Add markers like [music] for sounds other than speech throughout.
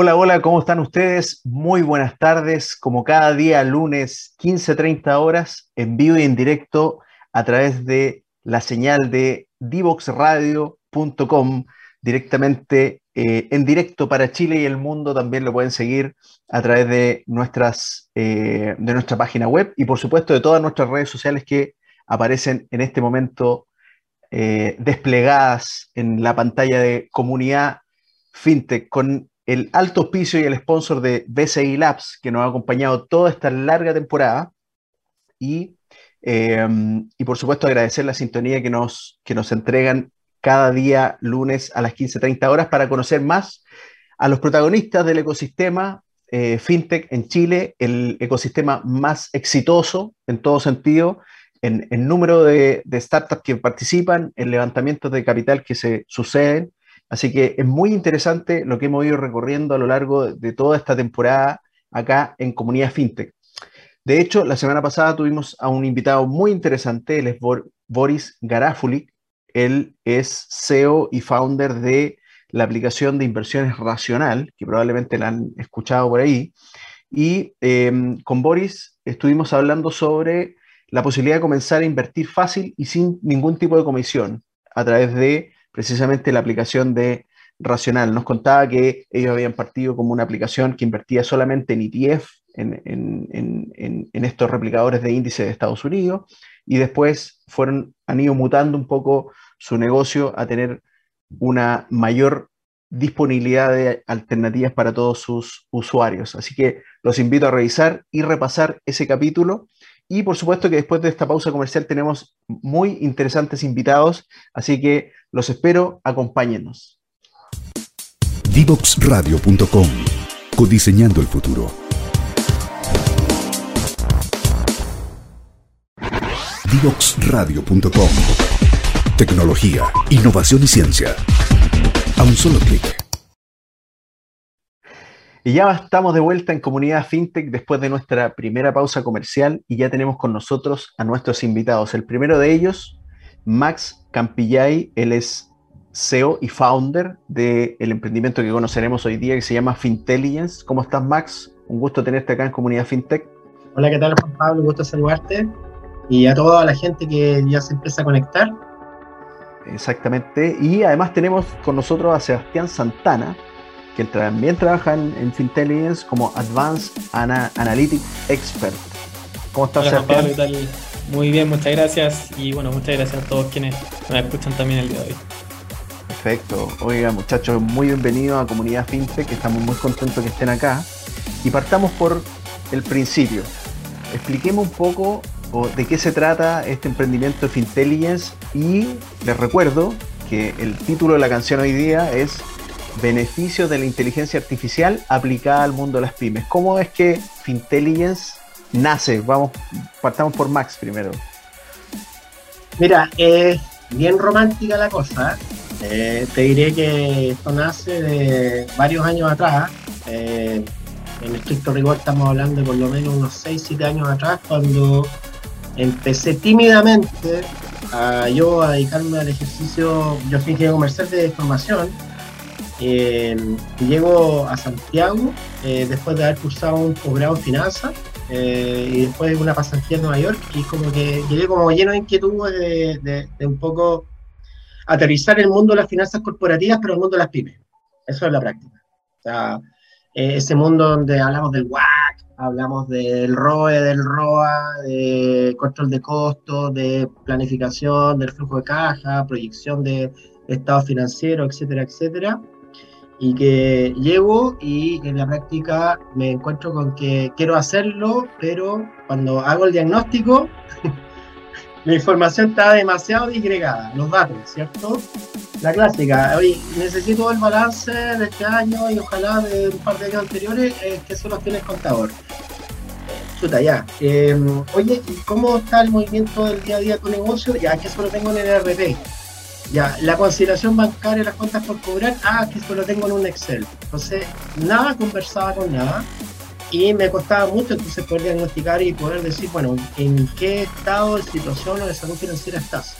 Hola, hola, ¿cómo están ustedes? Muy buenas tardes. Como cada día, lunes, 15.30 horas, en vivo y en directo a través de la señal de divoxradio.com, directamente eh, en directo para Chile y el mundo. También lo pueden seguir a través de, nuestras, eh, de nuestra página web y, por supuesto, de todas nuestras redes sociales que aparecen en este momento eh, desplegadas en la pantalla de comunidad fintech con el alto auspicio y el sponsor de BCI Labs, que nos ha acompañado toda esta larga temporada. Y, em, y por supuesto agradecer la sintonía que nos, que nos entregan cada día lunes a las 15.30 horas para conocer más a los protagonistas del ecosistema eh, fintech en Chile, el ecosistema más exitoso en todo sentido, en, el número de, de startups que participan, en levantamientos de capital que se suceden Así que es muy interesante lo que hemos ido recorriendo a lo largo de toda esta temporada acá en Comunidad FinTech. De hecho, la semana pasada tuvimos a un invitado muy interesante, él es Boris Garafulik. Él es CEO y founder de la aplicación de inversiones Racional, que probablemente la han escuchado por ahí. Y em, con Boris estuvimos hablando sobre la posibilidad de comenzar a invertir fácil y sin ningún tipo de comisión a través de precisamente la aplicación de Racional. Nos contaba que ellos habían partido como una aplicación que invertía solamente en ETF, en, estos replicadores de índice de Estados Unidos, y después fueron, han ido mutando un poco su negocio a tener una mayor disponibilidad de alternativas para todos sus usuarios. Así que los invito a revisar y repasar ese capítulo y por supuesto que después de esta pausa comercial tenemos muy interesantes invitados, así que los espero, acompáñenos. Divoxradio.com Codiseñando el futuro. Divoxradio.com Tecnología, innovación y ciencia. A un solo clic. Y ya estamos de vuelta en Comunidad FinTech después de nuestra primera pausa comercial y ya tenemos con nosotros a nuestros invitados. El primero de ellos, Max Campillay, él es CEO y founder del emprendimiento que conoceremos hoy día que se llama Fintelligence. ¿Cómo estás, Max? Un gusto tenerte acá en Comunidad FinTech. Hola, ¿qué tal, Juan Pablo? Un gusto saludarte. Y a toda la gente que ya se empieza a conectar. Exactamente. Y además tenemos con nosotros a Sebastián Santana, que también trabaja en, en Fintelligence como Advanced Analytics Expert. ¿Cómo estás, Hola, Pablo, ¿qué tal? Muy bien, muchas gracias. Y bueno, muchas gracias a todos quienes nos escuchan también el día de hoy. Perfecto. Oiga, muchachos, muy bienvenidos a Comunidad FinTech, estamos muy contentos que estén acá. Y partamos por el principio. Expliquemos un poco de qué se trata este emprendimiento de Fintelligence y les recuerdo que el título de la canción hoy día es beneficios de la inteligencia artificial aplicada al mundo de las pymes. ¿Cómo es que Fintelligence nace? Vamos, partamos por Max primero. Mira, es bien romántica la cosa. Eh, te diré que esto nace de varios años atrás. Eh, en estricto rigor estamos hablando de por lo menos unos 6-7 años atrás, cuando empecé tímidamente a yo a dedicarme al ejercicio, yo soy ingeniero comercial de formación, eh, llego a Santiago eh, después de haber cursado un posgrado en finanzas eh, y después una pasantía en Nueva York y como que llegué como lleno de inquietud de, un poco aterrizar el mundo de las finanzas corporativas pero el mundo de las pymes. Eso es la práctica. O sea, ese mundo donde hablamos del WAC, hablamos del ROE, del ROA, de control de costos, de planificación del flujo de caja, proyección de estado financiero, etcétera, etcétera y que llevo y en la práctica me encuentro con que quiero hacerlo, pero cuando hago el diagnóstico, [laughs] la información está demasiado disgregada, los datos, ¿cierto? La clásica, hoy necesito el balance de este año y ojalá de un par de años anteriores, eh, que eso tiene contador. Chuta, ya. Em, oye, ¿y cómo está el movimiento del día a día de tu negocio? Ya, que eso lo tengo en el RP ya, la consideración bancaria, las cuentas por cobrar, ah, que esto lo tengo en un Excel. Entonces, nada conversaba con nada y me costaba mucho entonces poder diagnosticar y poder decir, bueno, en qué estado de situación o de salud financiera estás.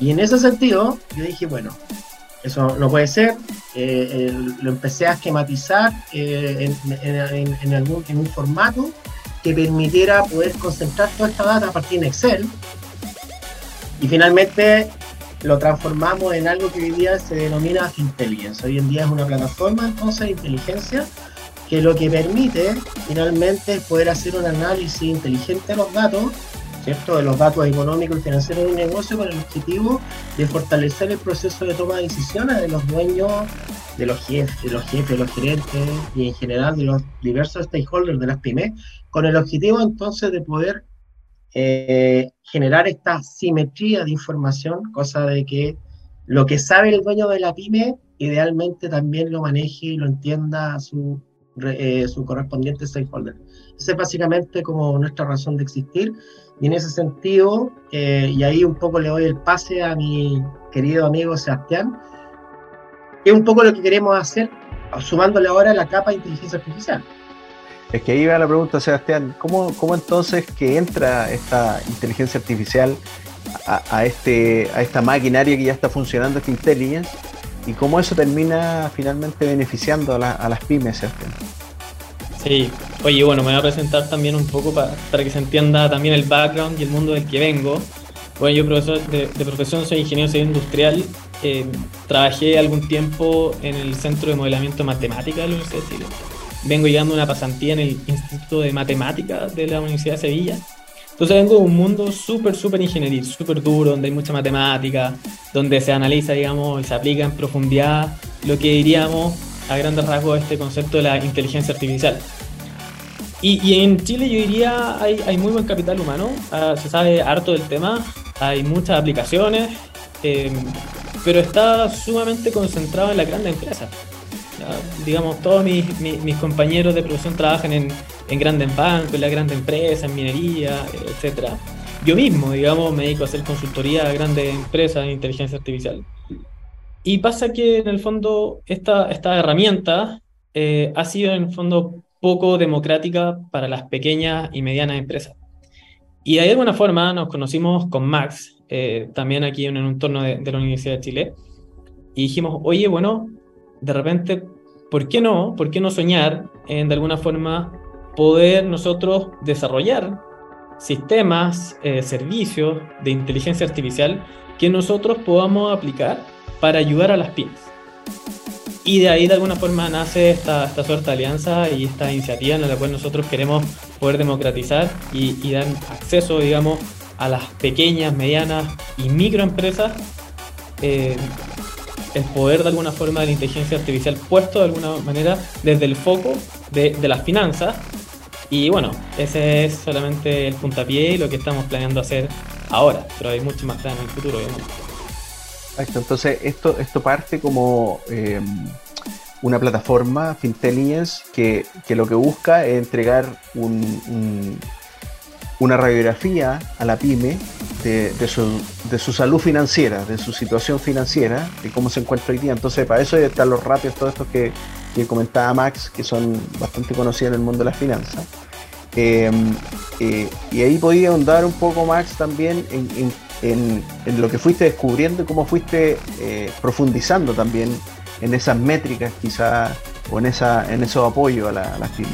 Y en ese sentido, yo dije, bueno, eso no puede ser. Eh, lo empecé a esquematizar eh, en, algún, en un formato que permitiera poder concentrar toda esta data a partir de Excel. Y finalmente lo transformamos en algo que hoy día se denomina Intelligence. Hoy en día es una plataforma entonces de inteligencia que lo que permite finalmente es poder hacer un análisis inteligente de los datos ¿cierto? de los datos económicos y financieros de un negocio con el objetivo de fortalecer el proceso de toma de decisiones de los dueños, de los jefes, de los jefes, de los gerentes y en general de los diversos stakeholders de las pymes, con el objetivo entonces de poder eh, generar esta simetría de información, cosa de que lo que sabe el dueño de la pyme idealmente también lo maneje y lo entienda eh, su correspondiente stakeholder. Esa es básicamente como nuestra razón de existir y en ese sentido, eh, y ahí un poco le doy el pase a mi querido amigo Sebastián, es un poco lo que queremos hacer, sumándole ahora la capa de inteligencia artificial. Es que ahí va la pregunta, Sebastián, ¿cómo, cómo entonces que entra esta inteligencia artificial a, este, a esta maquinaria que ya está funcionando, esta intelligence, y cómo eso termina finalmente beneficiando a, las pymes, Sebastián? Sí, oye, bueno, me voy a presentar también un poco para que se entienda también el background y el mundo del que vengo. Bueno, yo profesor de, profesión soy ingeniero civil industrial. Eh, trabajé algún tiempo en el Centro de Modelamiento de Matemática de la Universidad de Chile. Vengo llegando una pasantía en el Instituto de Matemática de la Universidad de Sevilla. Entonces vengo de un mundo súper, súper ingenieril, súper duro, donde hay mucha matemática, donde se analiza, digamos, y se aplica en profundidad lo que diríamos a grandes rasgos este concepto de la inteligencia artificial. Y, en Chile yo diría hay, hay muy buen capital humano, ah, se sabe harto del tema, hay muchas aplicaciones, em, pero está sumamente concentrado en la grandes empresas. Digamos, todos mis, mis, compañeros de producción trabajan en, en grandes bancos, en las grandes empresas, en minería, etc. Yo mismo, digamos, me dedico a hacer consultoría a grandes empresas de inteligencia artificial. Y pasa que en el fondo esta, esta herramienta eh, ha sido en el fondo poco democrática para las pequeñas y medianas empresas. Y de alguna forma nos conocimos con Max, eh, también aquí en un entorno de, la Universidad de Chile, y dijimos, oye, bueno, de repente, ¿por qué no? ¿Por qué no soñar en de alguna forma poder nosotros desarrollar sistemas, eh, servicios de inteligencia artificial que nosotros podamos aplicar para ayudar a las pymes? Y de ahí de alguna forma nace esta, esta suerte de alianza y esta iniciativa en la cual nosotros queremos poder democratizar y, dar acceso, digamos, a las pequeñas, medianas y microempresas eh, el poder de alguna forma de la inteligencia artificial puesto de alguna manera desde el foco de, de, las finanzas. Y bueno, ese es solamente el puntapié y lo que estamos planeando hacer ahora, pero hay mucho más plan en el futuro, obviamente. Exacto, entonces esto, esto parte como eh, una plataforma Fintelligence que, que, lo que busca es entregar un, una radiografía a la pyme de, su, de, su, salud financiera, de su situación financiera, de cómo se encuentra hoy día. Entonces, para eso están los ratios, todos estos que, que comentaba Max, que son bastante conocidos en el mundo de las finanzas. Eh, eh, y ahí podía ahondar un poco, Max, también en, en en, lo que fuiste descubriendo y cómo fuiste eh, profundizando también en esas métricas quizá o en, esa, en esos apoyos a, la, las pymes.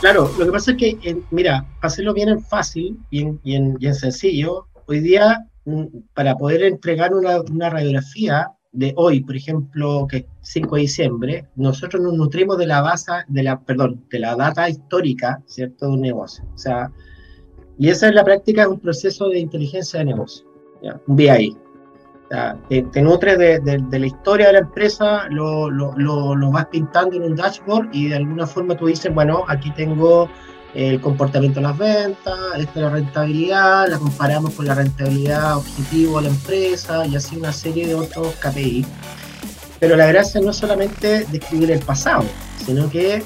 Claro, lo que pasa es que, mira, para hacerlo bien en fácil, bien, bien sencillo, hoy día mm, para poder entregar una, radiografía de hoy, por ejemplo, que es 5 de diciembre, nosotros nos nutrimos de la base, de la, perdón, de la data histórica, ¿cierto?, de un negocio. O sea, y esa es la práctica de un proceso de inteligencia de negocio un BI. Te, te nutres de, la historia de la empresa, lo, vas pintando en un dashboard y de alguna forma tú dices, bueno, aquí tengo el comportamiento de las ventas, esta es la rentabilidad, la comparamos con la rentabilidad objetivo de la empresa y así una serie de otros KPI. Pero la gracia no es solamente describir el pasado, sino que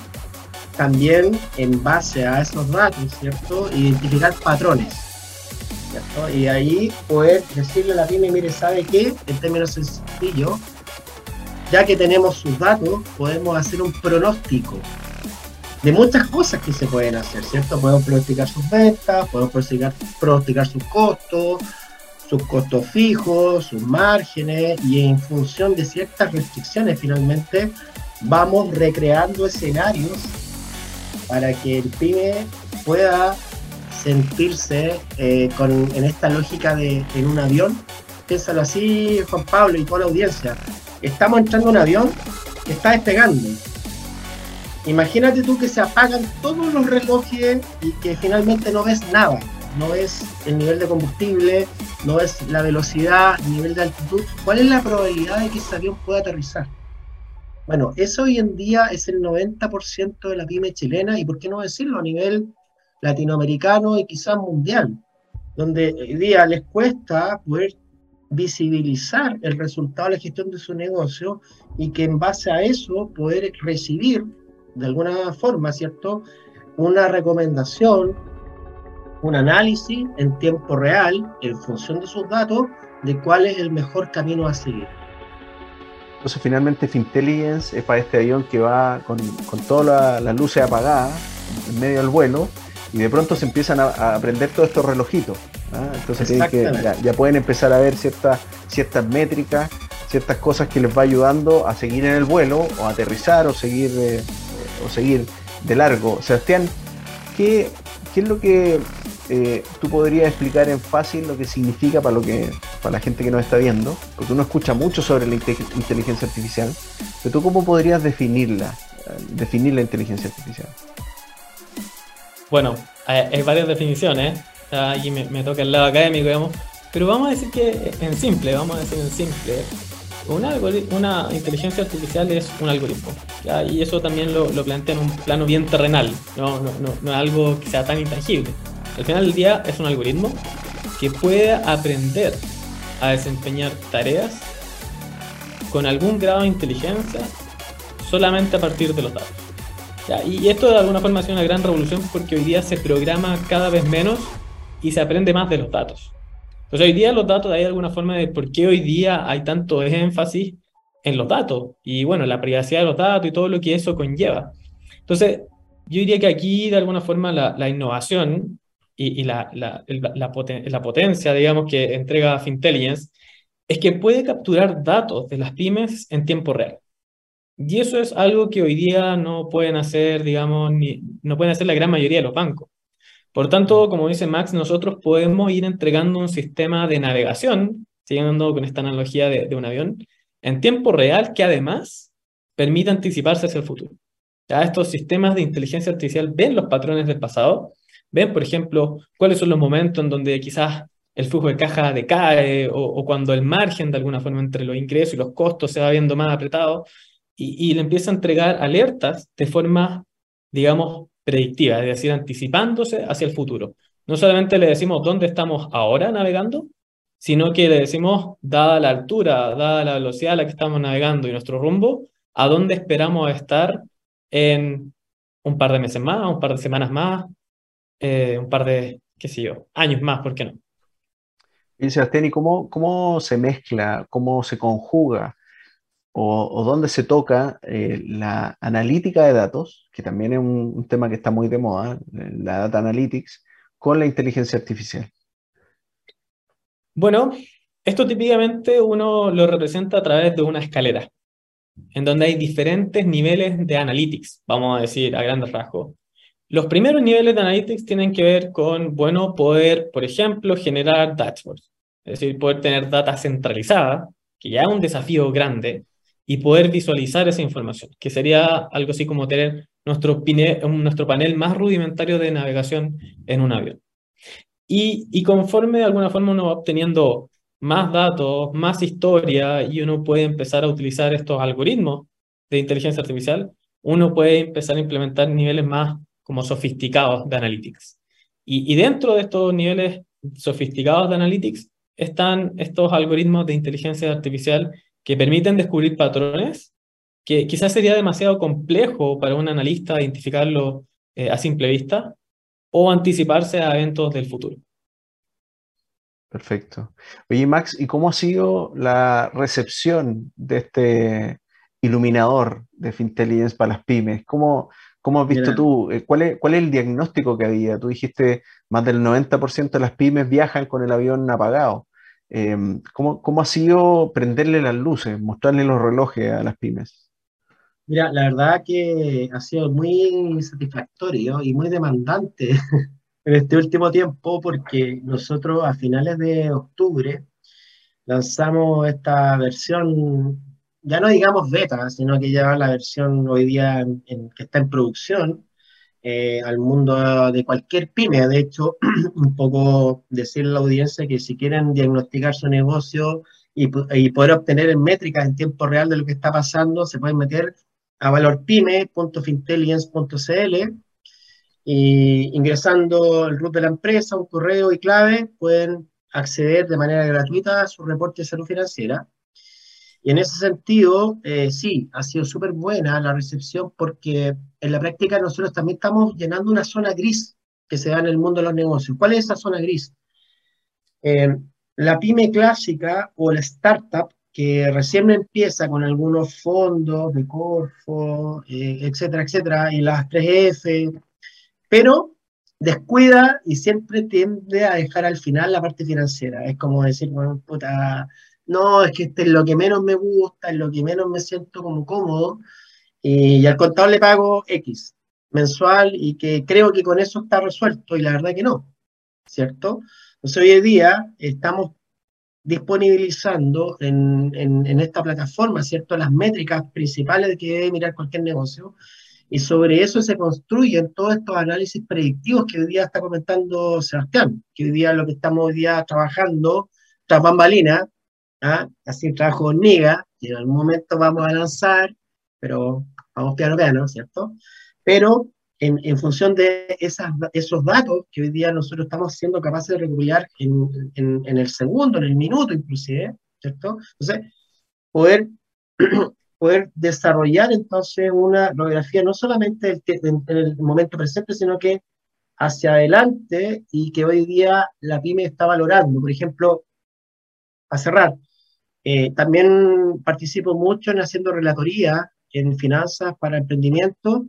también en base a esos datos, ¿cierto? Identificar patrones. Y ahí poder decirle a la pyme, mire, ¿sabe qué? En términos sencillos, ya que tenemos sus datos, podemos hacer un pronóstico de muchas cosas que se pueden hacer, ¿cierto? Podemos pronosticar sus ventas, podemos pronosticar, pronosticar sus costos, sus costos fijos, sus márgenes y en función de ciertas restricciones finalmente vamos recreando escenarios para que el pyme pueda sentirse eh, con, en esta lógica de en un avión. Piénsalo así, Juan Pablo y toda la audiencia. Estamos entrando en un avión que está despegando. Imagínate tú que se apagan todos los relojes y que finalmente no ves nada. No ves el nivel de combustible, no ves la velocidad, el nivel de altitud. ¿Cuál es la probabilidad de que ese avión pueda aterrizar? Bueno, eso hoy en día es el 90% de la pyme chilena y por qué no decirlo a nivel latinoamericano y quizás mundial, donde hoy día les cuesta poder visibilizar el resultado de la gestión de su negocio y que en base a eso poder recibir de alguna forma, ¿cierto? Una recomendación, un análisis en tiempo real, en función de sus datos, de cuál es el mejor camino a seguir. Entonces finalmente Fintelligence es para este avión que va con, con todas las luces apagadas en medio del vuelo y de pronto se empiezan a, aprender todos estos relojitos. ¿ah? Entonces que, ya, pueden empezar a ver ciertas, ciertas métricas, ciertas cosas que les va ayudando a seguir en el vuelo o a aterrizar o seguir, eh, o seguir de largo. Sebastián, ¿qué, qué es lo que eh, tú podrías explicar en fácil lo que significa para, lo que, para la gente que nos está viendo, porque uno escucha mucho sobre la inteligencia artificial, pero tú cómo podrías definirla, definir la inteligencia artificial. Bueno, hay varias definiciones, aquí me, toca el lado académico, digamos, pero vamos a decir que en simple, vamos a decir en simple, una, una inteligencia artificial es un algoritmo, y eso también lo, plantea en un plano bien terrenal, no es algo que sea tan intangible. Al final del día es un algoritmo que puede aprender a desempeñar tareas con algún grado de inteligencia solamente a partir de los datos. Y esto de alguna forma ha sido una gran revolución porque hoy día se programa cada vez menos y se aprende más de los datos. Entonces hoy día los datos hay alguna forma de por qué hoy día hay tanto énfasis en los datos y bueno, la privacidad de los datos y todo lo que eso conlleva. Entonces yo diría que aquí de alguna forma la, innovación y, la, la, la, potencia, digamos, que entrega Fintelligence, es que puede capturar datos de las pymes en tiempo real. Y eso es algo que hoy día no pueden hacer, digamos, ni, no pueden hacer la gran mayoría de los bancos. Por tanto, como dice Max, nosotros podemos ir entregando un sistema de navegación, siguiendo con esta analogía de, de un avión, en tiempo real que además permite anticiparse hacia el futuro. Ya estos sistemas de inteligencia artificial ven los patrones del pasado ven, por ejemplo, cuáles son los momentos en donde quizás el flujo de caja decae o, cuando el margen de alguna forma entre los ingresos y los costos se va viendo más apretado y, le empieza a entregar alertas de forma, digamos, predictiva, es decir, anticipándose hacia el futuro. No solamente le decimos dónde estamos ahora navegando, sino que le decimos, dada la altura, dada la velocidad a la que estamos navegando y nuestro rumbo, a dónde esperamos estar en un par de meses más, un par de semanas más, eh, un par de, qué sé yo, años más, ¿por qué no? Y Sebastián, ¿y cómo, cómo se mezcla, cómo se conjuga o, dónde se toca eh, la analítica de datos, que también es un, tema que está muy de moda, la data analytics, con la inteligencia artificial? Bueno, esto típicamente uno lo representa a través de una escalera, en donde hay diferentes niveles de analytics, vamos a decir a grandes rasgos. Los primeros niveles de Analytics tienen que ver con, bueno, poder, por ejemplo, generar dashboards, es decir, poder tener data centralizada, que ya es un desafío grande, y poder visualizar esa información, que sería algo así como tener nuestro, nuestro panel más rudimentario de navegación en un avión. Y, y conforme de alguna forma uno va obteniendo más datos, más historia, y uno puede empezar a utilizar estos algoritmos de inteligencia artificial, uno puede empezar a implementar niveles más como sofisticados de analytics. Y, dentro de estos niveles sofisticados de analytics están estos algoritmos de inteligencia artificial que permiten descubrir patrones que quizás sería demasiado complejo para un analista identificarlo eh, a simple vista o anticiparse a eventos del futuro. Perfecto. Oye, Max, ¿y cómo ha sido la recepción de este iluminador de Fintelligence para las pymes? ¿Cómo, ¿Cómo has visto tú? Eh, ¿Cuál es, ¿Cuál es el diagnóstico que había? Tú dijiste más del 90% de las pymes viajan con el avión apagado. Em, ¿cómo, ¿Cómo ha sido prenderle las luces, mostrarle los relojes a las pymes? Mira, la verdad que ha sido muy satisfactorio y muy demandante [laughs] en este último tiempo porque nosotros a finales de octubre lanzamos esta versión, ya no digamos beta, sino que ya la versión hoy día que está en producción eh, al mundo de cualquier pyme. De hecho, [clears throat] un poco decirle a la audiencia que si quieren diagnosticar su negocio y, y poder obtener métricas en tiempo real de lo que está pasando, se pueden meter a valorpyme.fintelligence.cl y ingresando el root de la empresa, un correo y clave, pueden acceder de manera gratuita a su reporte de salud financiera. Y en ese sentido, eh, sí, ha sido súper buena la recepción porque en la práctica nosotros también estamos llenando una zona gris que se da en el mundo de los negocios. ¿Cuál es esa zona gris? Eh, la pyme clásica o la startup que recién empieza con algunos fondos de Corfo, eh, etcétera, etcétera, y las 3F, pero descuida y siempre tiende a dejar al final la parte financiera. Es como decir, bueno, puta, no, es que este es lo que menos me gusta, es lo que menos me siento como cómodo, y, al contador le pago X mensual y que creo que con eso está resuelto, y la verdad que no, ¿cierto? Entonces hoy en día estamos disponibilizando en, en, esta plataforma, ¿cierto? Las métricas principales que debe mirar cualquier negocio. Y sobre eso se construyen todos estos análisis predictivos que hoy día está comentando Sebastián, que hoy día lo que estamos hoy día trabajando tras ¿ah? así trabajo con Niga, que en algún momento vamos a lanzar, pero vamos piano piano, ¿cierto? Pero en, función de esos datos que hoy día nosotros estamos siendo capaces de recopilar en, el segundo, en el minuto inclusive, ¿cierto? Entonces, poder, [clears throat] poder desarrollar entonces una radiografía no solamente en, el momento presente, sino que hacia adelante y que hoy día la pyme está valorando. Por ejemplo, a cerrar, eh, también participo mucho en haciendo relatoría en finanzas para emprendimiento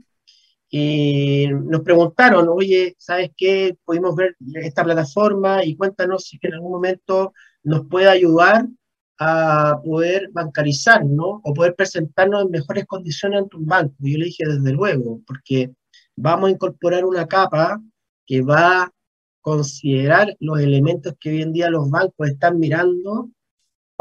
y nos preguntaron, oye, ¿sabes qué? Pudimos ver esta plataforma y cuéntanos si en algún momento nos puede ayudar a poder bancarizar, ¿no? O poder presentarnos en mejores condiciones ante un banco. Yo le dije, desde luego, porque vamos a incorporar una capa que va a considerar los elementos que hoy en día los bancos están mirando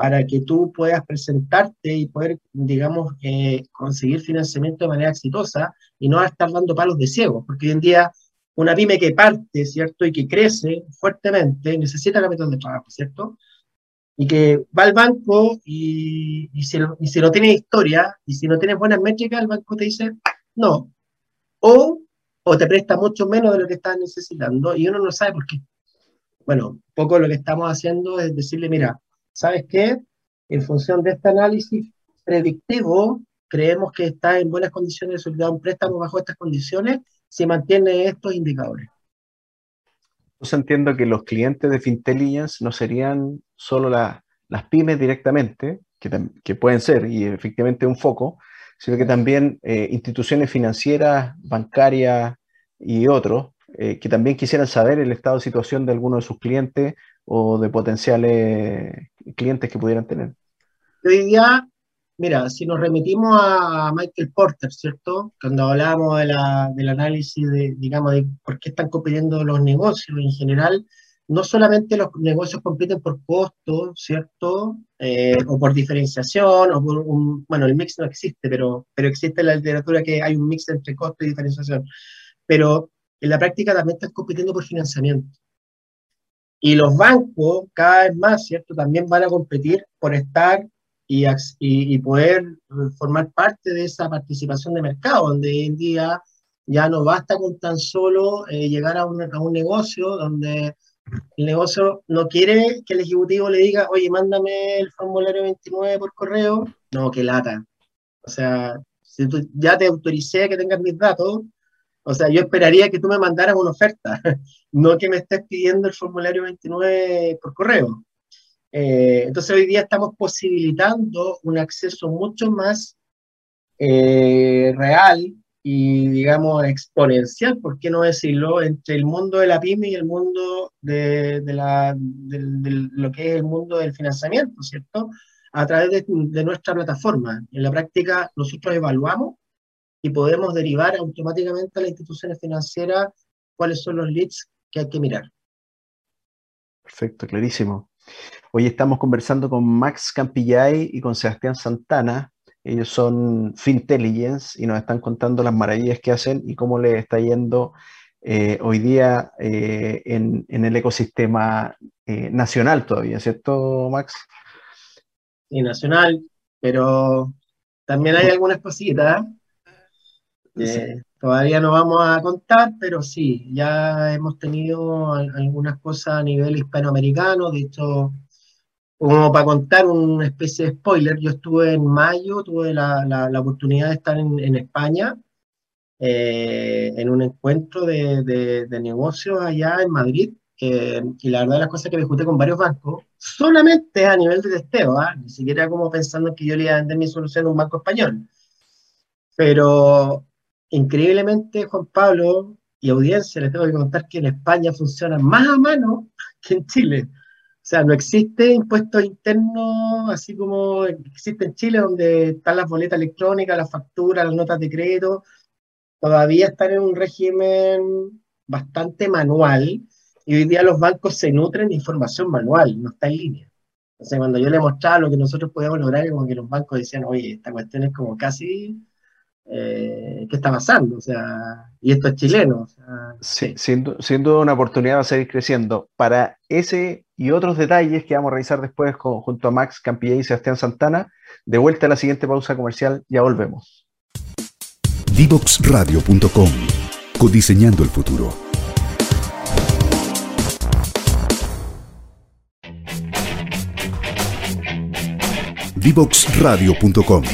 para que tú puedas presentarte y poder, digamos, eh, conseguir financiamiento de manera exitosa y no estar dando palos de ciego, porque hoy en día una pyme que parte, ¿cierto? Y que crece fuertemente necesita capital de trabajo, ¿cierto? Y que va al banco y, y, si, y si no tiene historia y si no tienes buenas métricas, el banco te dice no. O, o te presta mucho menos de lo que estás necesitando y uno no sabe por qué. Bueno, poco lo que estamos haciendo es decirle, mira, ¿sabes qué? En función de este análisis predictivo, creemos que está en buenas condiciones de solicitar un préstamo bajo estas condiciones si mantiene estos indicadores. Entonces entiendo que los clientes de Fintelligence no serían solo las pymes directamente, que, pueden ser y efectivamente un foco, sino que también eh, instituciones financieras, bancarias y otros, eh, que también quisieran saber el estado de situación de alguno de sus clientes o de potenciales clientes que pudieran tener? Hoy día, mira, si nos remitimos a Michael Porter, ¿cierto? Cuando hablábamos de la, del análisis de, digamos, de por qué están compitiendo los negocios en general, no solamente los negocios compiten por costo, ¿cierto? Eh, o por diferenciación, o por un, bueno, el mix no existe, pero, pero existe en la literatura que hay un mix entre costo y diferenciación. Pero en la práctica también están compitiendo por financiamiento. Y los bancos, cada vez más, ¿cierto? También van a competir por estar y, y, poder formar parte de esa participación de mercado, donde hoy en día ya no basta con tan solo eh, llegar a un, a un negocio donde el negocio no quiere que el ejecutivo le diga, oye, mándame el formulario 29 por correo. No, que lata. O sea, si tú ya te autoricé que tengas mis datos, o sea, yo esperaría que tú me mandaras una oferta, [laughs] no que me estés pidiendo el formulario 29 por correo. Eh, entonces hoy día estamos posibilitando un acceso mucho más eh, real y, digamos, exponencial, ¿por qué no decirlo?, entre el mundo de la pyme y el mundo de, la, lo que es el mundo del financiamiento, ¿cierto? A través de, de nuestra plataforma. En la práctica, nosotros evaluamos y podemos derivar automáticamente a las instituciones financieras cuáles son los leads que hay que mirar. Perfecto, clarísimo. Hoy estamos conversando con Max Campillay y con Sebastián Santana, ellos son Fintelligence y nos están contando las maravillas que hacen y cómo les está yendo eh, hoy día eh, en, el ecosistema eh, nacional todavía, ¿cierto, Max? Sí, nacional, pero también hay algunas cositas. Todavía no vamos a contar, pero sí, ya hemos tenido algunas cosas a nivel hispanoamericano. De hecho, como para contar una especie de spoiler, yo estuve en mayo, tuve la, la, oportunidad de estar en, en España eh, en un encuentro de, de, negocios allá en Madrid. Eh, y la verdad las cosas que me junté con varios bancos, solamente a nivel de testeo, ¿ah? ni siquiera como pensando que yo le iba a vender mi solución a un banco español. Pero increíblemente, Juan Pablo y audiencia, les tengo que contar que en España funciona más a mano [laughs] que en Chile. O sea, no existe impuesto interno así como existe en Chile, donde están las boletas electrónicas, las facturas, las notas de crédito. Todavía están en un régimen bastante manual y hoy día los bancos se nutren de información manual, no está en línea. Entonces, cuando yo le mostraba lo que nosotros podíamos lograr, como que los bancos decían, oye, esta cuestión es como casi eh, qué está pasando, o sea, y esto es chileno. sí, Siendo, siendo, una oportunidad de seguir creciendo. Para ese y otros detalles que vamos a revisar después junto a Max Campillé y Sebastián Santana, de vuelta a la siguiente pausa comercial, ya volvemos. Divoxradio.com, codiseñando el futuro. Divoxradio.com.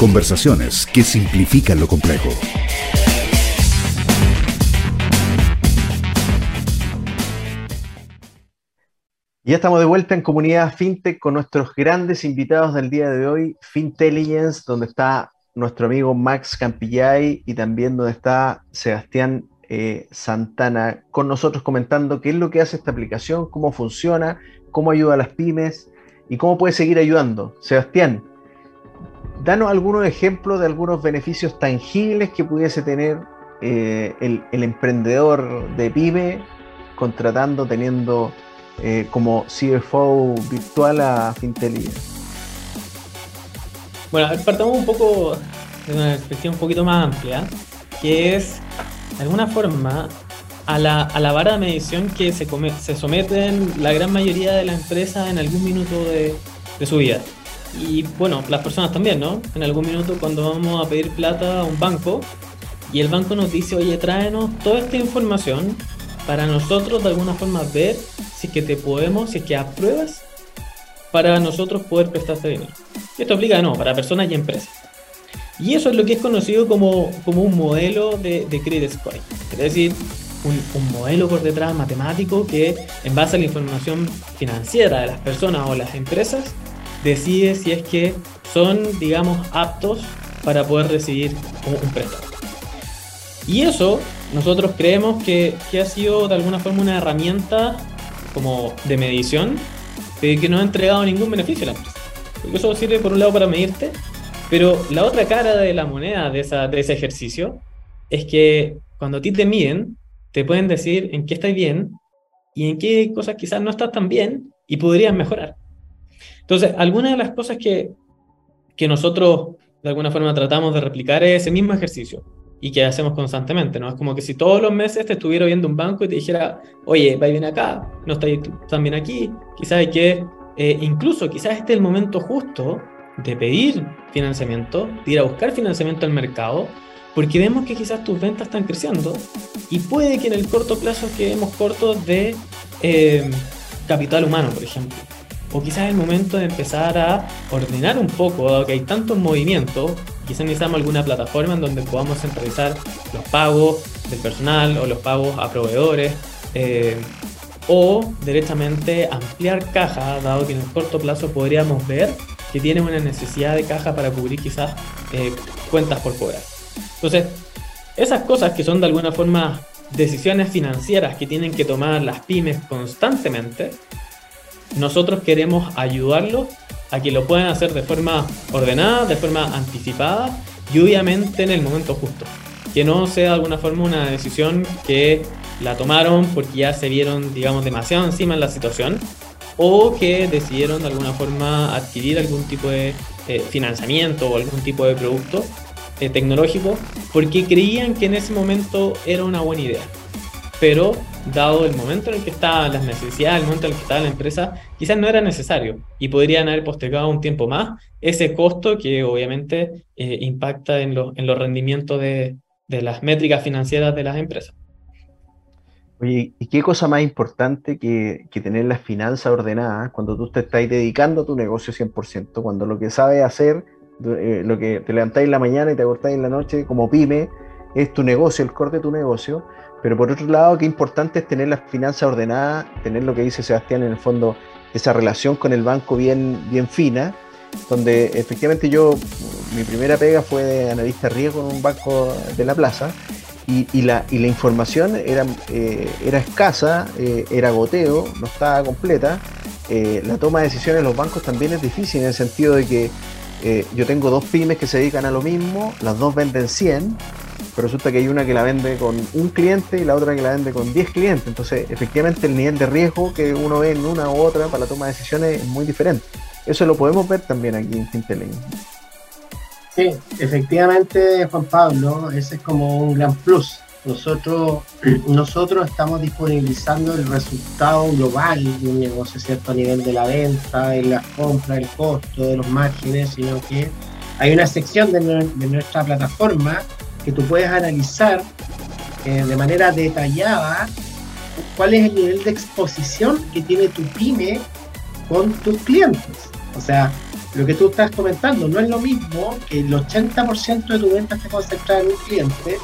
Conversaciones que simplifican lo complejo. Ya estamos de vuelta en Comunidad FinTech con nuestros grandes invitados del día de hoy, Fintelligence, donde está nuestro amigo Max Campillay y también donde está Sebastián eh, Santana con nosotros comentando qué es lo que hace esta aplicación, cómo funciona, cómo ayuda a las pymes y cómo puede seguir ayudando. Sebastián, danos algunos ejemplos de algunos beneficios tangibles que pudiese tener eh, el, emprendedor de pyme contratando, teniendo eh, como CFO virtual a Fintelligence. Bueno, partamos un poco de una perspectiva un poquito más amplia, que es, de alguna forma, a la, a la vara de medición que se, se someten la gran mayoría de las empresas en algún minuto de, de su vida y bueno, las personas también, ¿no? En algún minuto cuando vamos a pedir plata a un banco y el banco nos dice, oye, tráenos toda esta información para nosotros de alguna forma ver si es que te podemos, si es que apruebas para nosotros poder prestarte dinero. Esto aplica, no, para personas y empresas. Y eso es lo que es conocido como, como un modelo de, de credit scoring. Es decir, un, un, modelo por detrás matemático que en base a la información financiera de las personas o las empresas decide si es que son, digamos, aptos para poder recibir un, préstamo. Y eso nosotros creemos que, ha sido de alguna forma una herramienta como de medición de que no ha entregado ningún beneficio a la empresa. Porque eso sirve por un lado para medirte, pero la otra cara de la moneda de, esa, de ese ejercicio es que cuando a ti te miden, te pueden decir en qué estás bien y en qué cosas quizás no estás tan bien y podrías mejorar. Entonces, algunas de las cosas que, que nosotros de alguna forma tratamos de replicar es ese mismo ejercicio y que hacemos constantemente, ¿no? Es como que si todos los meses te estuviera viendo un banco y te dijera, oye, va bien acá, no está tan bien aquí, quizás hay que, eh, incluso quizás este es el momento justo de pedir financiamiento, de ir a buscar financiamiento al mercado, porque vemos que quizás tus ventas están creciendo y puede que en el corto plazo quedemos cortos de eh, capital humano, por ejemplo o quizás es el momento de empezar a ordenar un poco, dado que hay tantos movimientos, quizás necesitamos alguna plataforma en donde podamos centralizar los pagos del personal o los pagos a proveedores, eh, o derechamente ampliar caja, dado que en el corto plazo podríamos ver que tienen una necesidad de caja para cubrir quizás eh, cuentas por cobrar. Entonces, esas cosas que son de alguna forma decisiones financieras que tienen que tomar las pymes constantemente, nosotros queremos ayudarlos a que lo puedan hacer de forma ordenada, de forma anticipada y obviamente en el momento justo. Que no sea de alguna forma una decisión que la tomaron porque ya se vieron, digamos, demasiado encima en la situación o que decidieron de alguna forma adquirir algún tipo de eh, financiamiento o algún tipo de producto eh, tecnológico porque creían que en ese momento era una buena idea. Pero dado el momento en el que estaban las necesidades, el momento en el que estaba la empresa, quizás no era necesario y podrían haber postergado un tiempo más ese costo que obviamente eh, impacta en, en los rendimientos de, de las métricas financieras de las empresas. Oye, ¿y qué cosa más importante que, que, tener las finanzas ordenadas cuando tú te estás dedicando a tu negocio 100%, cuando lo que sabes hacer, eh, lo que te levantáis en la mañana y te acostáis en la noche como pyme, es tu negocio, el core de tu negocio, pero por otro lado, qué importante es tener las finanzas ordenadas, tener lo que dice Sebastián en el fondo, esa relación con el banco bien, bien fina, donde efectivamente yo, mi primera pega fue de analista riesgo en un banco de la plaza, y, la, y la, información era, eh, era escasa, eh, era goteo, no estaba completa. Eh, la toma de decisiones en los bancos también es difícil en el sentido de que yo tengo dos pymes que se dedican a lo mismo, las dos venden 100, pero resulta que hay una que la vende con un cliente y la otra que la vende con 10 clientes. Entonces, efectivamente, el nivel de riesgo que uno ve en una u otra para la toma de decisiones es muy diferente. Eso lo podemos ver también aquí en Fintelling. Sí, efectivamente, Juan Pablo, ese es como un gran plus. Nosotros, [clears throat] nosotros estamos disponibilizando el resultado global de un negocio, ¿cierto? A nivel de la venta, de la compra, el costo, de los márgenes, sino que hay una sección de nuestra plataforma que tú puedes analizar eh, de manera detallada cuál es el nivel de exposición que tiene tu pyme con tus clientes. O sea, lo que tú estás comentando no es lo mismo que el 80% de tu venta esté concentrada en un cliente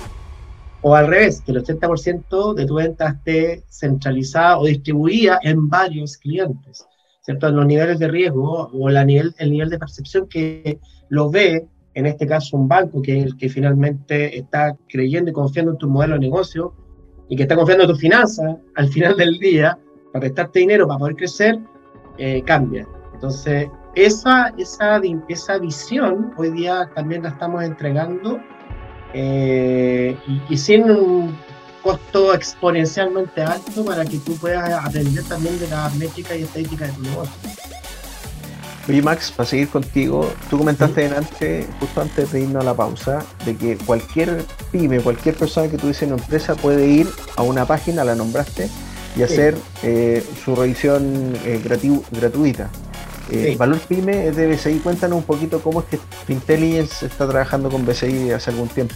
o al revés, que el 80% de tu venta esté centralizada o distribuida en varios clientes. ¿Cierto? Los niveles de riesgo o la nivel, el nivel de percepción que lo ve en este caso un banco que el que finalmente está creyendo y confiando en tu modelo de negocio y que está confiando en tus finanzas al final del día para prestarte dinero para poder crecer, eh, cambia. Entonces, esa, esa, esa visión hoy día también la estamos entregando eh, y, sin un costo exponencialmente alto para que tú puedas aprender también de la métrica y estadística de tu negocio. Oye Max, para seguir contigo, tú comentaste antes, justo antes de irnos a la pausa, de que cualquier pyme, cualquier persona que tuviese una empresa puede ir a una página, la nombraste, y hacer eh, su revisión eh, gratuita. Eh, Valor Pyme es de BCI. Cuéntanos un poquito cómo es que Fintelligence está trabajando con BCI hace algún tiempo.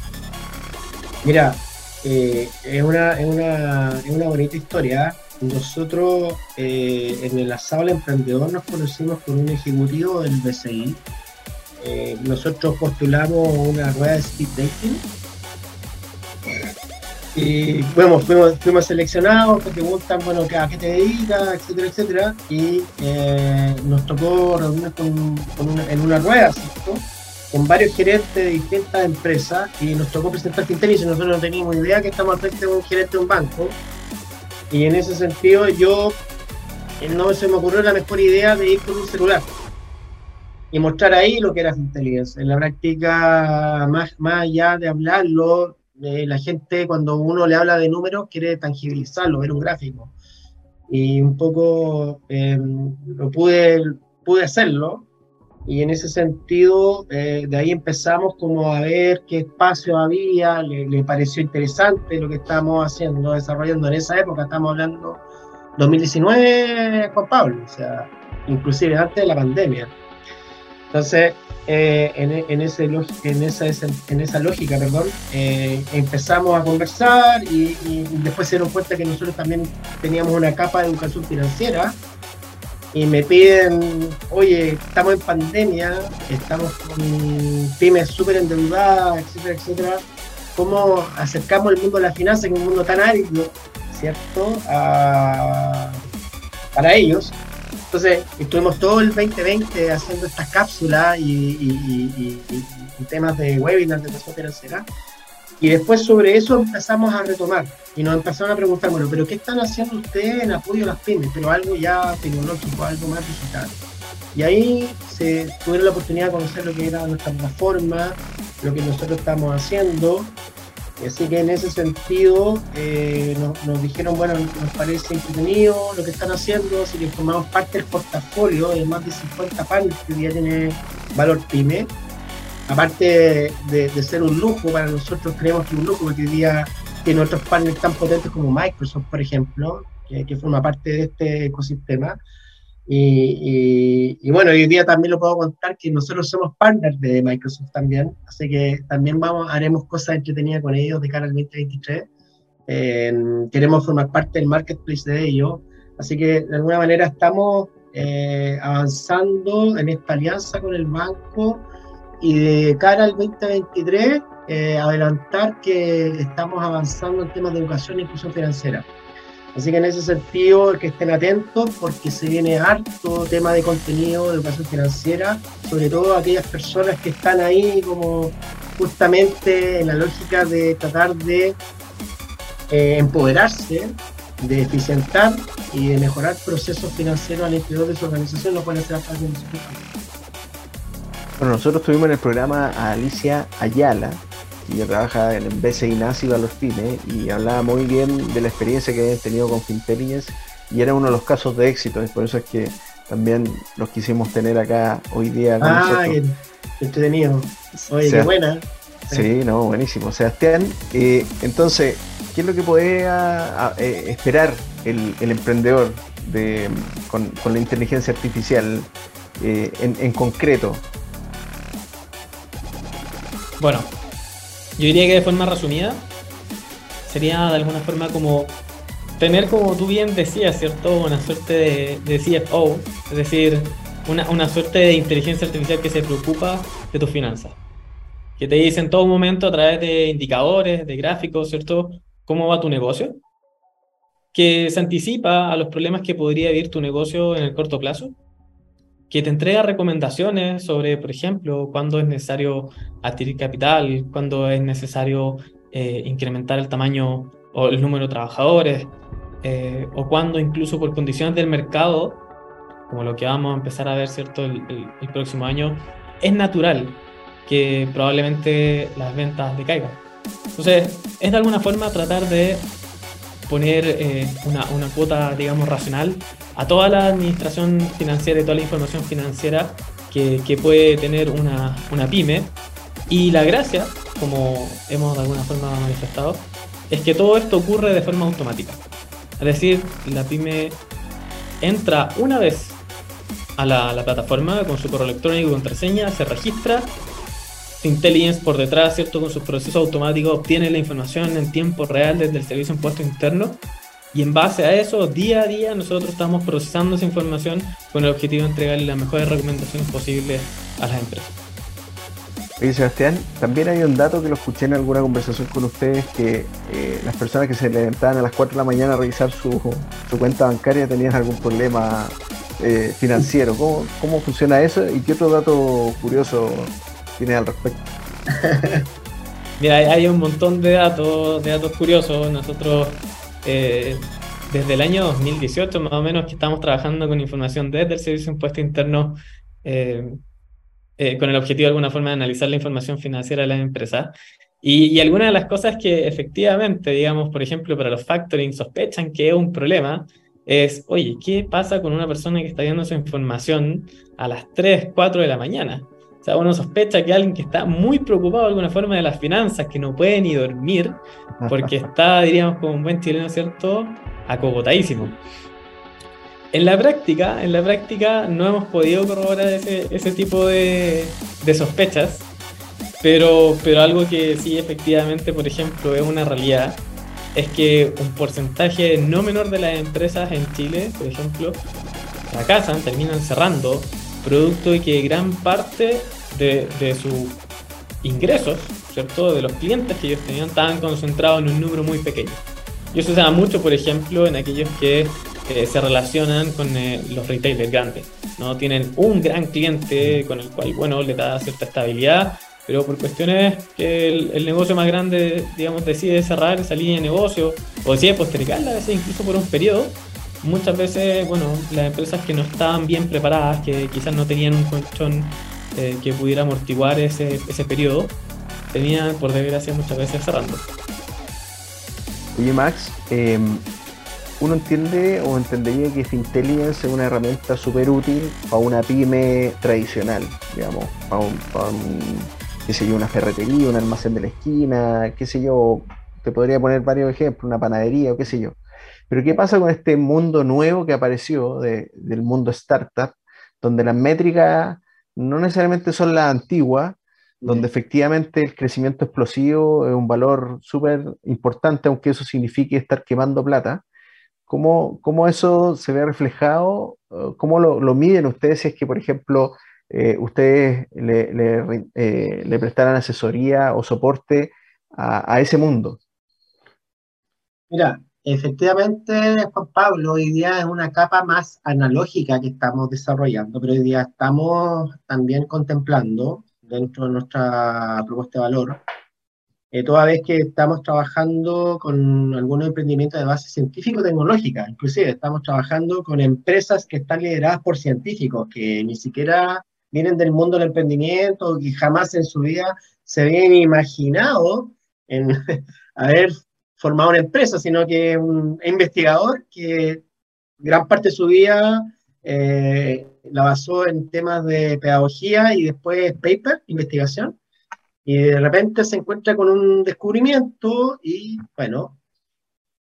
Mira, es, una, es, una, es una bonita historia nosotros eh, en el asado del emprendedor nos conocimos con un ejecutivo del BCI. Eh, nosotros postulamos una rueda de speed dating. Y fuimos, fuimos seleccionados, te preguntan, bueno, ¿a qué te dedicas? etcétera, etcétera. Y eh, nos tocó reunirnos con, en una rueda, con varios gerentes de distintas empresas y nos tocó presentar Fintelis y nosotros no teníamos idea que estamos al frente de un gerente de un banco y en ese sentido yo no se me ocurrió la mejor idea de ir con un celular y mostrar ahí lo que era Fintelligence. En la práctica, más, más allá de hablarlo, eh, la gente cuando uno le habla de números quiere tangibilizarlo, ver un gráfico. Y un poco em, lo pude, pude hacerlo, y en ese sentido, eh, de ahí empezamos como a ver qué espacio había, le, pareció interesante lo que estábamos haciendo, desarrollando en esa época, estamos hablando 2019, Juan Pablo, o sea, inclusive antes de la pandemia. Entonces, eh, en, ese, en, esa, en esa lógica, perdón, eh, empezamos a conversar y, y después se dieron cuenta que nosotros también teníamos una capa de educación financiera y me piden, oye, estamos en pandemia, estamos con pymes súper endeudadas, etcétera, etcétera, ¿cómo acercamos el mundo de la finanza, que es un mundo tan árido, ¿cierto?, a, para ellos. Entonces, estuvimos todo el 2020 haciendo estas cápsulas y, temas de webinar de educación financiera. Y después sobre eso empezamos a retomar y nos empezaron a preguntar, bueno, pero ¿qué están haciendo ustedes en apoyo a las pymes? Pero algo ya tecnológico, algo más digital. Y ahí se tuvieron la oportunidad de conocer lo que era nuestra plataforma, lo que nosotros estamos haciendo. Así que en ese sentido eh, nos, dijeron, bueno, nos parece entretenido lo que están haciendo, así que formamos parte del portafolio de más de 50 partners que día tiene Valor Pyme. Aparte de, ser un lujo, para nosotros creemos que es un lujo, porque hoy día tiene otros partners tan potentes como Microsoft, por ejemplo, que forma parte de este ecosistema. Y, bueno, hoy día también lo puedo contar que nosotros somos partners de Microsoft también, así que también vamos, haremos cosas entretenidas con ellos de cara al 2023. queremos formar parte del marketplace de ellos, así que de alguna manera estamos eh, avanzando en esta alianza con el banco y de cara al 2023 eh, adelantar que estamos avanzando en temas de educación e inclusión financiera. Así que en ese sentido, que estén atentos porque se viene harto tema de contenido de educación financiera, sobre todo aquellas personas que están ahí como justamente en la lógica de tratar de eh, empoderarse, de eficientar y de mejorar procesos financieros al interior de su organización, lo pueden hacer a través de Bueno, nosotros tuvimos en el programa a Alicia Ayala, ella trabaja en BCI Nasi los Pymes y hablaba muy bien de la experiencia que habían tenido con Fintelligence y era uno de los casos de éxito y por eso es que también los quisimos tener acá hoy día con ah, entretenido. Oye, qué buena. Sí, no, buenísimo. Sebastián, eh, entonces, ¿qué es lo que puede eh, esperar el, emprendedor de, con, la inteligencia artificial eh, en, en concreto? Bueno, yo diría que de forma resumida sería de alguna forma como tener, como tú bien decías, ¿cierto? Una suerte de, CFO, es decir, una, suerte de inteligencia artificial que se preocupa de tus finanzas. Que te dice en todo momento a través de indicadores, de gráficos, ¿cierto? ¿Cómo va tu negocio? Que se anticipa a los problemas que podría vivir tu negocio en el corto plazo que te entrega recomendaciones sobre, por ejemplo, cuándo es necesario adquirir capital, cuándo es necesario eh, incrementar el tamaño o el número de trabajadores, eh, o cuándo incluso por condiciones del mercado, como lo que vamos a empezar a ver cierto el, próximo año, es natural que probablemente las ventas decaigan. Entonces, es de alguna forma tratar de poner eh, una, una, cuota, digamos, racional a toda la administración financiera y toda la información financiera que, que puede tener una, una, pyme. Y la gracia, como hemos de alguna forma manifestado, es que todo esto ocurre de forma automática. Es decir, la pyme entra una vez a la, la plataforma con su correo electrónico y contraseña, se registra Intelligence por detrás, ¿cierto? Con sus procesos automáticos obtiene la información en tiempo real desde el servicio impuesto interno y en base a eso, día a día, nosotros estamos procesando esa información con el objetivo de entregarle las mejores recomendaciones posibles a las empresas. Oye, Sebastián, también hay un dato que lo escuché en alguna conversación con ustedes, que eh, las personas que se levantaban a las 4 de la mañana a revisar su, cuenta bancaria tenían algún problema eh, financiero. ¿Cómo, ¿Cómo funciona eso y qué otro dato curioso tienes al respecto? [laughs] Mira, hay un montón de datos, de datos curiosos. Nosotros eh, desde el año 2018 más o menos que estamos trabajando con información desde el Servicio de Impuesto Interno eh, eh, con el objetivo de alguna forma de analizar la información financiera de las empresas. Y, y algunas de las cosas que efectivamente, digamos, por ejemplo, para los factoring sospechan que es un problema, es, oye, ¿qué pasa con una persona que está viendo esa información a las 3, 4 de la mañana? O sea, uno sospecha que alguien que está muy preocupado de alguna forma de las finanzas, que no puede ni dormir, porque [laughs] está, diríamos, como un buen chileno, ¿cierto?, acogotadísimo. En la práctica, en la práctica no hemos podido corroborar ese, ese tipo de, de, sospechas, pero, pero algo que sí efectivamente, por ejemplo, es una realidad, es que un porcentaje no menor de las empresas en Chile, por ejemplo, fracasan, terminan cerrando producto de que gran parte de, de sus ingresos, ¿cierto? De los clientes que ellos tenían estaban concentrados en un número muy pequeño. Y eso se da mucho, por ejemplo, en aquellos que eh, se relacionan con eh, los retailers grandes. ¿no? Tienen un gran cliente con el cual, bueno, le da cierta estabilidad, pero por cuestiones que el, negocio más grande, digamos, decide cerrar esa línea de negocio o decide postergarla a veces incluso por un periodo, muchas veces, bueno, las empresas que no estaban bien preparadas, que quizás no tenían un colchón eh, que pudiera amortiguar ese, ese periodo, tenían por desgracia muchas veces cerrando. Oye Max, em, uno entiende o entendería que Fintelligence es una herramienta súper útil para una pyme tradicional, digamos, para un, qué sé yo, una ferretería, un almacén de la esquina, qué sé yo, te podría poner varios ejemplos, una panadería o qué sé yo. Pero ¿qué pasa con este mundo nuevo que apareció del mundo startup, donde las métricas no necesariamente son las antiguas, donde efectivamente el crecimiento explosivo es un valor súper importante, aunque eso signifique estar quemando plata? ¿Cómo, cómo eso se ve reflejado? ¿Cómo lo, miden ustedes si es que, por ejemplo, eh, ustedes le, le, eh, le, prestaran asesoría o soporte a, a ese mundo? Mira, Efectivamente, Juan Pablo, hoy día es una capa más analógica que estamos desarrollando, pero hoy día estamos también contemplando dentro de nuestra propuesta de valor, eh, toda vez que estamos trabajando con algunos emprendimientos de base científico-tecnológica, inclusive estamos trabajando con empresas que están lideradas por científicos, que ni siquiera vienen del mundo del emprendimiento, que jamás en su vida se habían imaginado en [laughs] haber formado una empresa, sino que un investigador que gran parte de su vida eh, la basó en temas de pedagogía y después paper, investigación, y de repente se encuentra con un descubrimiento y bueno,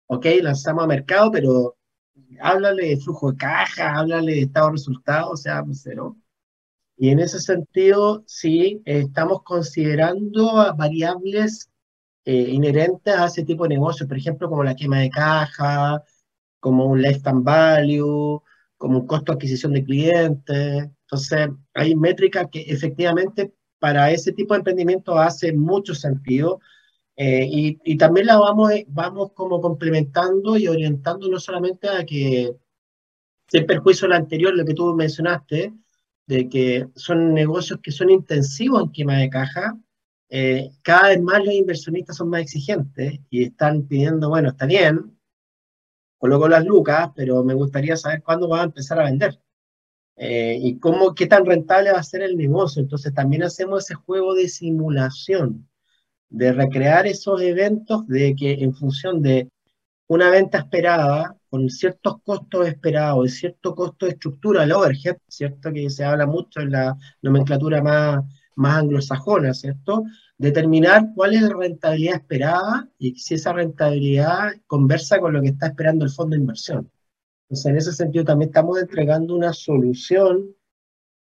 ok, lanzamos a mercado, pero háblale de flujo de caja, háblale de estado de resultados, o sea, pues, cero. Y en ese sentido, sí, estamos considerando variables eh, inherentes a ese tipo de negocios, por ejemplo, como la quema de caja, como un lifetime value, como un costo de adquisición de clientes. Entonces, hay métricas que efectivamente para ese tipo de emprendimiento hace mucho sentido. Eh, y, y, también la vamos, vamos como complementando y orientando no solamente a que, sin perjuicio lo anterior, lo que tú mencionaste, de que son negocios que son intensivos en quema de caja, eh, cada vez más los inversionistas son más exigentes y están pidiendo, bueno, está bien, coloco las lucas, pero me gustaría saber cuándo va a empezar a vender. Eh, y cómo, qué tan rentable va a ser el negocio. Entonces también hacemos ese juego de simulación, de recrear esos eventos de que en función de una venta esperada, con ciertos costos esperados y cierto costo de estructura, el overhead, ¿cierto? Que se habla mucho en la nomenclatura más más anglosajona, ¿cierto? Determinar cuál es la rentabilidad esperada y si esa rentabilidad conversa con lo que está esperando el fondo de inversión. Entonces, en ese sentido, también estamos entregando una solución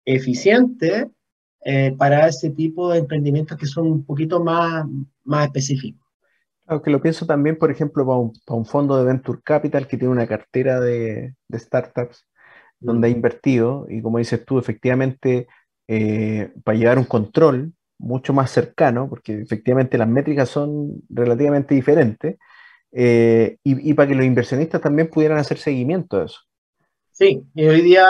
eficiente eh, para ese tipo de emprendimientos que son un poquito más, más específicos. Aunque lo pienso también, por ejemplo, para un, fondo de Venture Capital que tiene una cartera de, de startups donde ha mm. invertido y como dices tú, efectivamente eh, para llevar un control mucho más cercano, porque efectivamente las métricas son relativamente diferentes, eh, y, para que los inversionistas también pudieran hacer seguimiento de eso. Sí, y hoy día,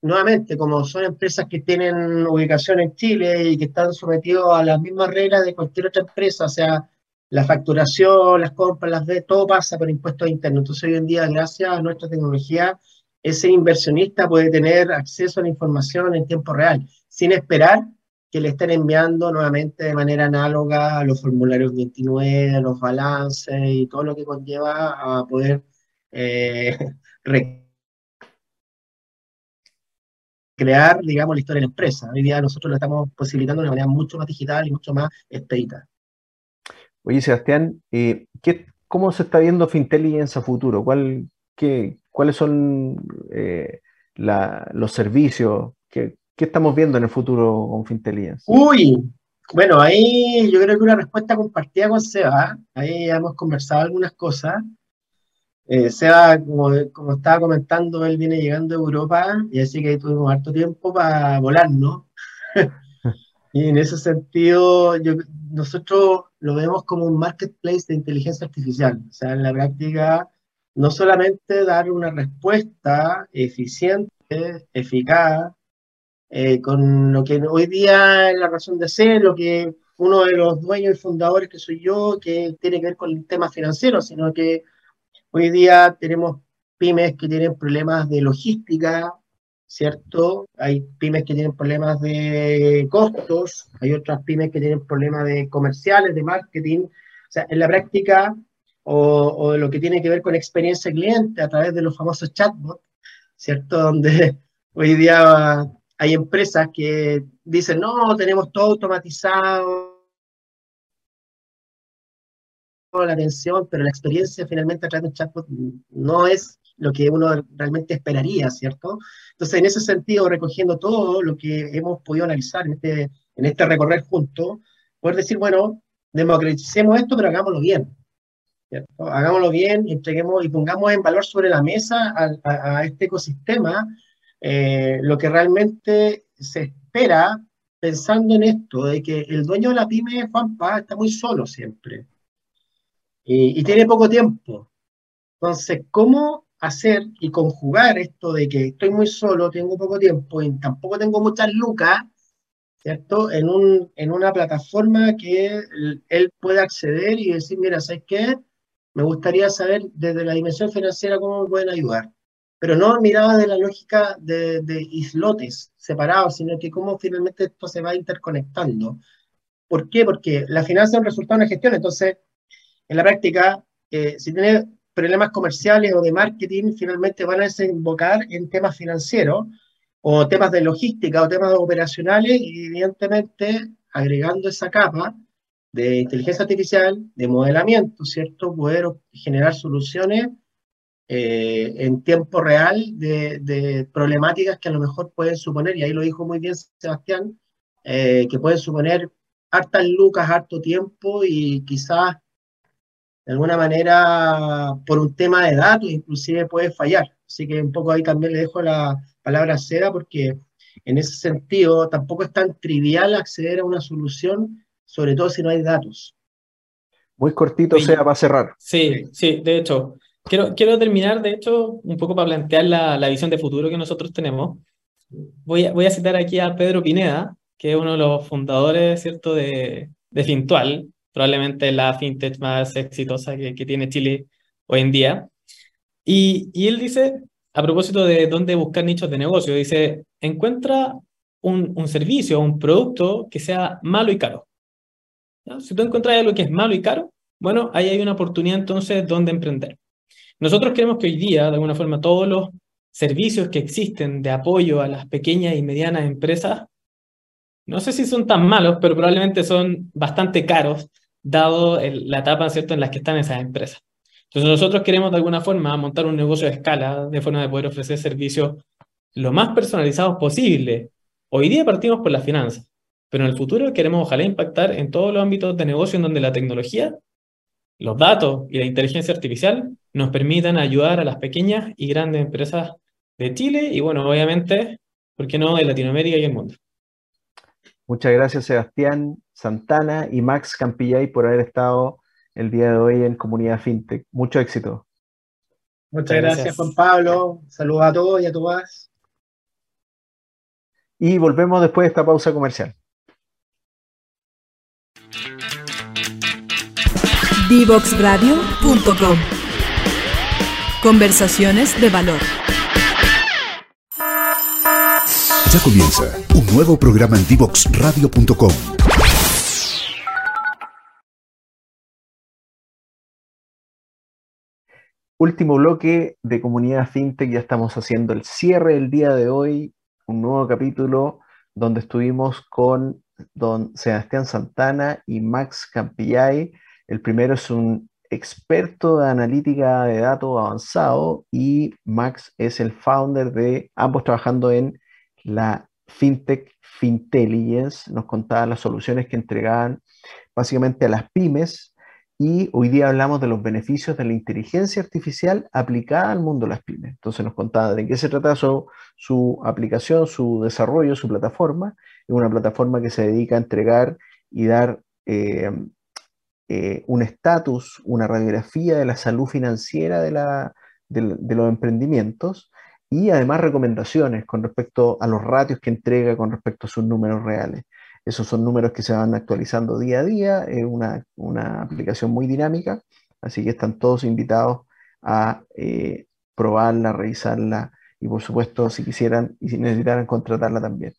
nuevamente, como son empresas que tienen ubicación en Chile y que están sometidos a las mismas reglas de cualquier otra empresa, o sea, la facturación, las compras, las de todo pasa por impuestos internos. Entonces, hoy en día, gracias a nuestra tecnología, ese inversionista puede tener acceso a la información en tiempo real sin esperar que le estén enviando nuevamente de manera análoga los formularios 29, los balances y todo lo que conlleva a poder eh, [laughs] crear, digamos, la historia de la empresa. Hoy día nosotros lo estamos posibilitando de una manera mucho más digital y mucho más expedita. Oye, Sebastián, eh, ¿cómo se está viendo Fintelligence a futuro? ¿Cuál, qué, ¿Cuáles son eh, los servicios? que ¿Qué estamos viendo en el futuro con Fintelligence? Uy, bueno, ahí yo creo que una respuesta compartida con Seba. Ahí hemos conversado algunas cosas. Eh, Seba, como, como, estaba comentando, él viene llegando a Europa y así que tuvimos harto tiempo para volar, ¿no? [laughs] y en ese sentido, yo, nosotros lo vemos como un marketplace de inteligencia artificial. O sea, en la práctica no solamente dar una respuesta eficiente, eficaz, eh, con lo que hoy día es la razón de ser, lo que uno de los dueños y fundadores que soy yo, que tiene que ver con el tema financiero, sino que hoy día tenemos pymes que tienen problemas de logística, ¿cierto? Hay pymes que tienen problemas de costos, hay otras pymes que tienen problemas de comerciales, de marketing. O sea, en la práctica, o, o lo que tiene que ver con experiencia cliente a través de los famosos chatbots, ¿cierto? [laughs] Donde hoy día hay empresas que dicen, no, tenemos todo automatizado, la atención, pero la experiencia finalmente a través de un chatbot no es lo que uno realmente esperaría, ¿cierto? Entonces, en ese sentido, recogiendo todo lo que hemos podido analizar en este, en este recorrer juntos, poder decir, bueno, democraticemos esto, pero hagámoslo bien. ¿cierto? Hagámoslo bien, entreguemos y pongamos en valor sobre la mesa a, a este ecosistema eh, lo que realmente se espera pensando en esto, de que el dueño de la pyme, Juan Paz, está muy solo siempre y, y tiene poco tiempo. Entonces, ¿cómo hacer y conjugar esto de que estoy muy solo, tengo poco tiempo y tampoco tengo muchas lucas, ¿cierto? En, un, en una plataforma que él pueda acceder y decir, mira, ¿sabes qué? Me gustaría saber desde la dimensión financiera cómo me pueden ayudar pero no miraba de la lógica de, islotes separados, sino que cómo finalmente esto se va interconectando. ¿Por qué? Porque la finanza es un resultado de una gestión, entonces, en la práctica, eh, si tiene problemas comerciales o de marketing, finalmente van a desembocar en temas financieros o temas de logística o temas operacionales y evidentemente agregando esa capa de inteligencia artificial, de modelamiento, ¿cierto? Poder generar soluciones eh, en tiempo real de, problemáticas que a lo mejor pueden suponer, y ahí lo dijo muy bien Sebastián, eh, que pueden suponer hartas lucas, harto tiempo y quizás de alguna manera por un tema de datos inclusive puede fallar. Así que un poco ahí también le dejo la palabra a Seda porque en ese sentido tampoco es tan trivial acceder a una solución, sobre todo si no hay datos. Muy cortito, Sea, para cerrar. Sí, sí, de hecho, Quiero, quiero terminar, de hecho, un poco para plantear la, la visión de futuro que nosotros tenemos. Voy a, voy a citar aquí a Pedro Pineda, que es uno de los fundadores, ¿cierto?, de, de Fintual, probablemente la fintech más exitosa que, que tiene Chile hoy en día. Y, y, él dice, a propósito de dónde buscar nichos de negocio, dice, encuentra un, un servicio, un producto que sea malo y caro. Si tú encuentras algo que es malo y caro, bueno, ahí hay una oportunidad entonces donde emprender. Nosotros creemos que hoy día, de alguna forma, todos los servicios que existen de apoyo a las pequeñas y medianas empresas, no sé si son tan malos, pero probablemente son bastante caros, dado la etapa ¿cierto? en la que están esas empresas. Entonces nosotros queremos de alguna forma montar un negocio de escala, de forma de poder ofrecer servicios lo más personalizados posible. Hoy día partimos por las finanzas, pero en el futuro queremos ojalá impactar en todos los ámbitos de negocio en donde la tecnología los datos y la inteligencia artificial nos permitan ayudar a las pequeñas y grandes empresas de Chile y, bueno, obviamente, ¿por qué no, de Latinoamérica y el mundo? Muchas gracias, Sebastián Santana y Max Campillay por haber estado el día de hoy en Comunidad FinTech. Mucho éxito. Muchas gracias, Juan Pablo. Saludos a todos y a todas. Y volvemos después de esta pausa comercial. Divoxradio.com Conversaciones de valor. Ya comienza un nuevo programa en Divoxradio.com. Último bloque de Comunidad FinTech, ya estamos haciendo el cierre del día de hoy, un nuevo capítulo donde estuvimos con don Sebastián Santana y Max Campillay el primero es un experto de analítica de datos avanzado y Max es el founder de ambos trabajando en la FinTech Fintelligence. Nos contaba las soluciones que entregaban básicamente a las pymes y hoy día hablamos de los beneficios de la inteligencia artificial aplicada al mundo de las pymes. Entonces nos contaba de qué se trata su, su aplicación, su desarrollo, su plataforma. Es una plataforma que se dedica a entregar y dar eh, eh, un estatus, una radiografía de la salud financiera de, los emprendimientos y además recomendaciones con respecto a los ratios que entrega con respecto a sus números reales. Esos son números que se van actualizando día a día, es una, aplicación muy dinámica, así que están todos invitados a eh, probarla, revisarla y por supuesto si quisieran y si necesitaran contratarla también.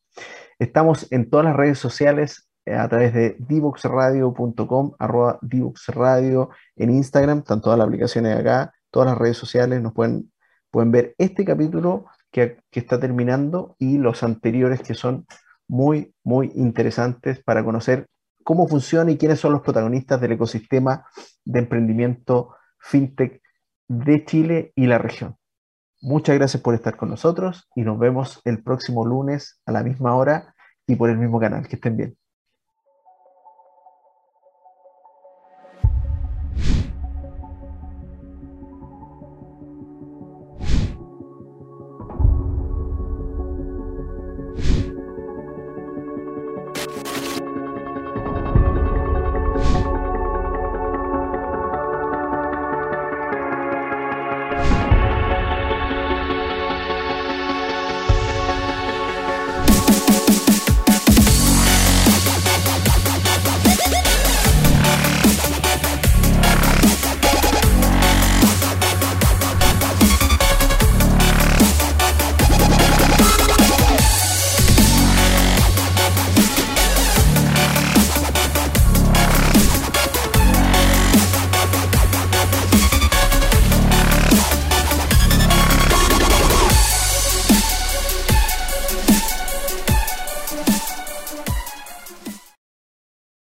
Estamos en todas las redes sociales a través de divoxradio.com, arroba divoxradio en Instagram, están todas las aplicaciones acá, todas las redes sociales, nos pueden, pueden ver este capítulo que, que está terminando y los anteriores que son muy, muy interesantes para conocer cómo funciona y quiénes son los protagonistas del ecosistema de emprendimiento fintech de Chile y la región. Muchas gracias por estar con nosotros y nos vemos el próximo lunes a la misma hora y por el mismo canal. Que estén bien.